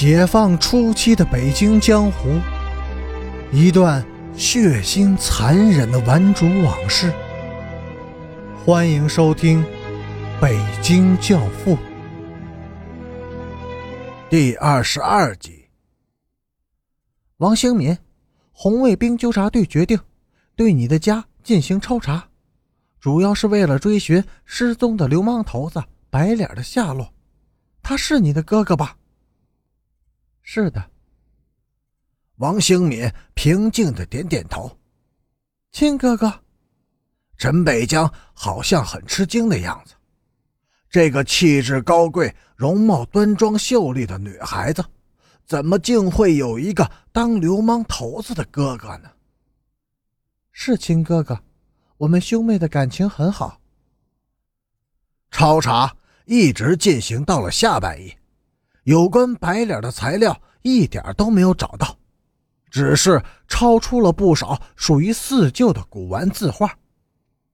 解放初期的北京江湖，一段血腥残忍的顽主往事。欢迎收听《北京教父》第二十二集。王兴敏，红卫兵纠察队决定对你的家进行抽查，主要是为了追寻失踪的流氓头子白脸的下落。他是你的哥哥吧？是的，王兴敏平静的点点头。亲哥哥，陈北江好像很吃惊的样子。这个气质高贵、容貌端庄秀丽的女孩子，怎么竟会有一个当流氓头子的哥哥呢？是亲哥哥，我们兄妹的感情很好。抄查一直进行到了下半夜。有关白脸的材料一点都没有找到，只是抄出了不少属于四旧的古玩字画。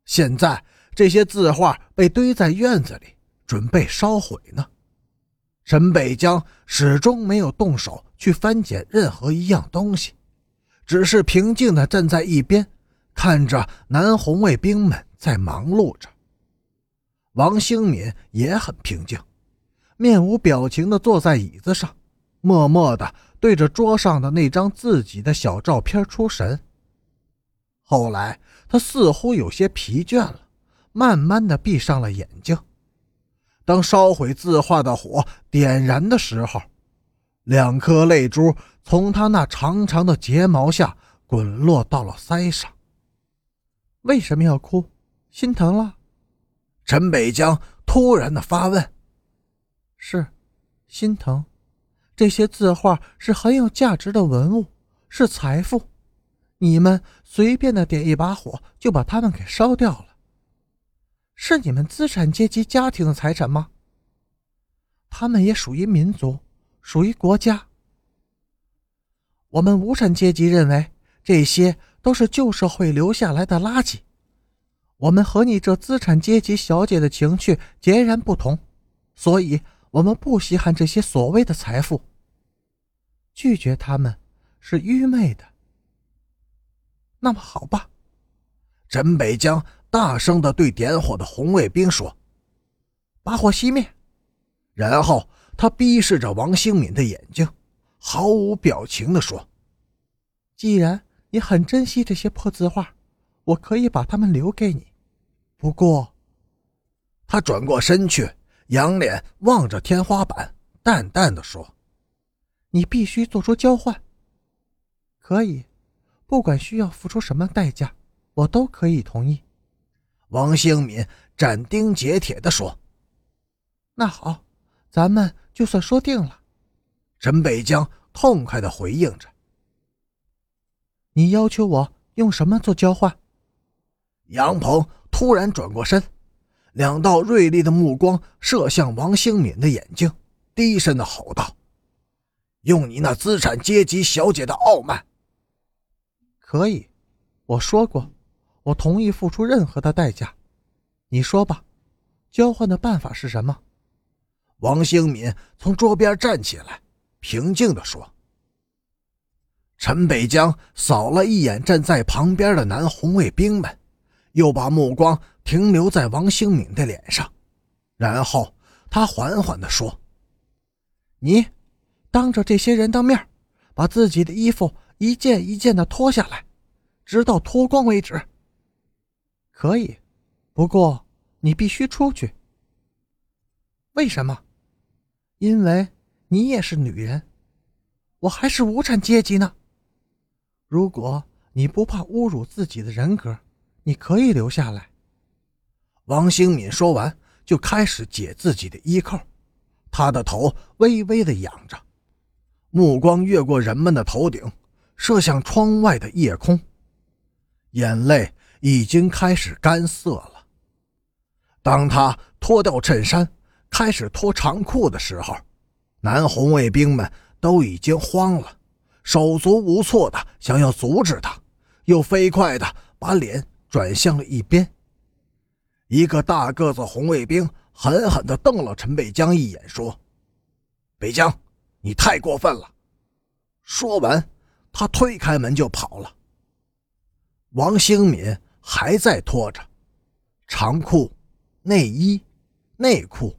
现在这些字画被堆在院子里，准备烧毁呢。陈北江始终没有动手去翻捡任何一样东西，只是平静地站在一边，看着南红卫兵们在忙碌着。王兴敏也很平静。面无表情地坐在椅子上，默默地对着桌上的那张自己的小照片出神。后来，他似乎有些疲倦了，慢慢地闭上了眼睛。当烧毁字画的火点燃的时候，两颗泪珠从他那长长的睫毛下滚落到了腮上。为什么要哭？心疼了？陈北江突然的发问。是，心疼。这些字画是很有价值的文物，是财富。你们随便的点一把火，就把它们给烧掉了。是你们资产阶级家庭的财产吗？他们也属于民族，属于国家。我们无产阶级认为这些都是旧社会留下来的垃圾。我们和你这资产阶级小姐的情趣截然不同，所以。我们不稀罕这些所谓的财富。拒绝他们是愚昧的。那么好吧，陈北江大声的对点火的红卫兵说：“把火熄灭。”然后他逼视着王兴敏的眼睛，毫无表情的说：“既然你很珍惜这些破字画，我可以把它们留给你。不过，他转过身去。”仰脸望着天花板，淡淡的说：“你必须做出交换。可以，不管需要付出什么代价，我都可以同意。”王兴敏斩钉截铁的说：“那好，咱们就算说定了。”陈北江痛快的回应着：“你要求我用什么做交换？”杨鹏突然转过身。两道锐利的目光射向王兴敏的眼睛，低声的吼道：“用你那资产阶级小姐的傲慢。”可以，我说过，我同意付出任何的代价。你说吧，交换的办法是什么？王兴敏从桌边站起来，平静地说：“陈北江扫了一眼站在旁边的男红卫兵们。”又把目光停留在王兴敏的脸上，然后他缓缓地说：“你当着这些人的面，把自己的衣服一件一件的脱下来，直到脱光为止。可以，不过你必须出去。为什么？因为你也是女人，我还是无产阶级呢。如果你不怕侮辱自己的人格。”你可以留下来。王兴敏说完，就开始解自己的衣扣，他的头微微的仰着，目光越过人们的头顶，射向窗外的夜空，眼泪已经开始干涩了。当他脱掉衬衫，开始脱长裤的时候，男红卫兵们都已经慌了，手足无措的想要阻止他，又飞快的把脸。转向了一边，一个大个子红卫兵狠狠地瞪了陈北江一眼，说：“北江，你太过分了！说完，他推开门就跑了。王兴敏还在拖着，长裤、内衣、内裤，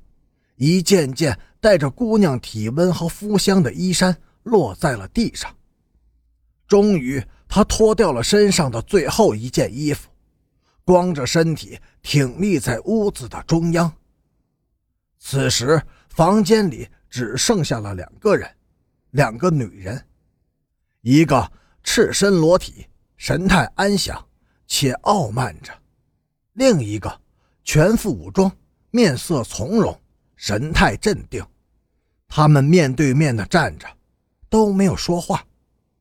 一件件带着姑娘体温和肤香的衣衫落在了地上。终于，他脱掉了身上的最后一件衣服，光着身体挺立在屋子的中央。此时，房间里只剩下了两个人，两个女人，一个赤身裸体。神态安详且傲慢着，另一个全副武装，面色从容，神态镇定。他们面对面的站着，都没有说话，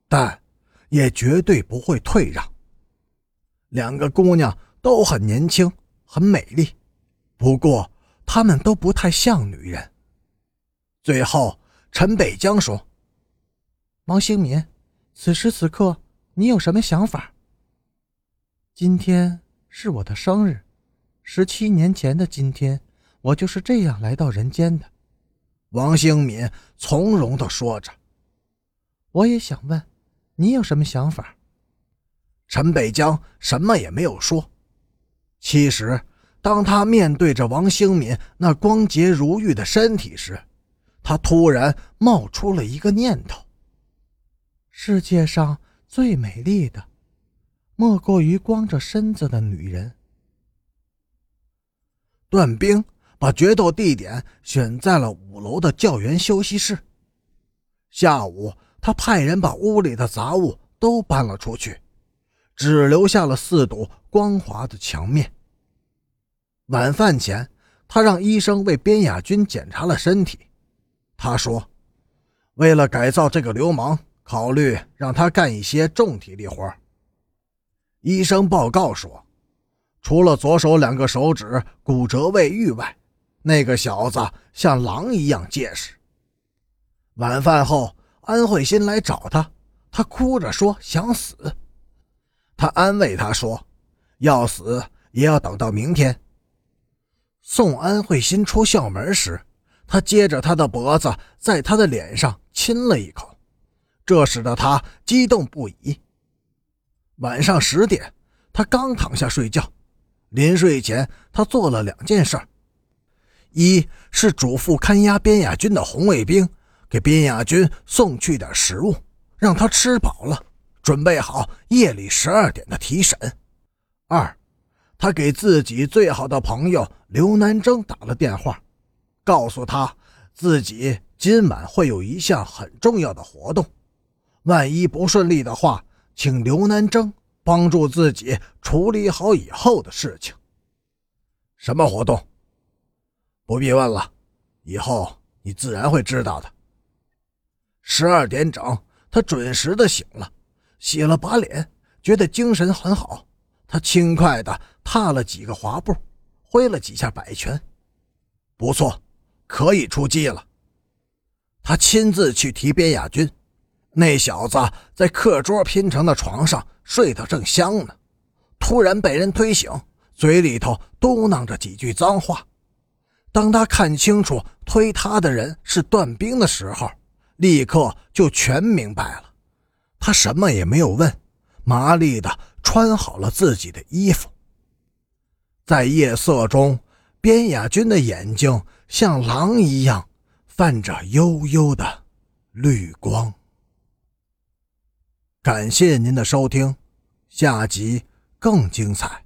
但也绝对不会退让。两个姑娘都很年轻，很美丽，不过她们都不太像女人。最后，陈北江说：“王兴民，此时此刻。”你有什么想法？今天是我的生日，十七年前的今天，我就是这样来到人间的。王兴敏从容的说着。我也想问，你有什么想法？陈北江什么也没有说。其实，当他面对着王兴敏那光洁如玉的身体时，他突然冒出了一个念头：世界上。最美丽的，莫过于光着身子的女人。段兵把决斗地点选在了五楼的教员休息室。下午，他派人把屋里的杂物都搬了出去，只留下了四堵光滑的墙面。晚饭前，他让医生为边亚军检查了身体。他说：“为了改造这个流氓。”考虑让他干一些重体力活。医生报告说，除了左手两个手指骨折未愈外，那个小子像狼一样结实。晚饭后，安慧心来找他，他哭着说想死。他安慰他说，要死也要等到明天。宋安慧心出校门时，他接着他的脖子，在他的脸上亲了一口。这使得他激动不已。晚上十点，他刚躺下睡觉。临睡前，他做了两件事：一是嘱咐看押边雅军的红卫兵给边雅军送去点食物，让他吃饱了，准备好夜里十二点的提审；二，他给自己最好的朋友刘南征打了电话，告诉他自己今晚会有一项很重要的活动。万一不顺利的话，请刘南征帮助自己处理好以后的事情。什么活动？不必问了，以后你自然会知道的。十二点整，他准时的醒了，洗了把脸，觉得精神很好。他轻快的踏了几个滑步，挥了几下摆拳，不错，可以出击了。他亲自去提边亚军。那小子在课桌拼成的床上睡得正香呢，突然被人推醒，嘴里头嘟囔着几句脏话。当他看清楚推他的人是段兵的时候，立刻就全明白了。他什么也没有问，麻利的穿好了自己的衣服。在夜色中，边雅君的眼睛像狼一样，泛着幽幽的绿光。感谢您的收听，下集更精彩。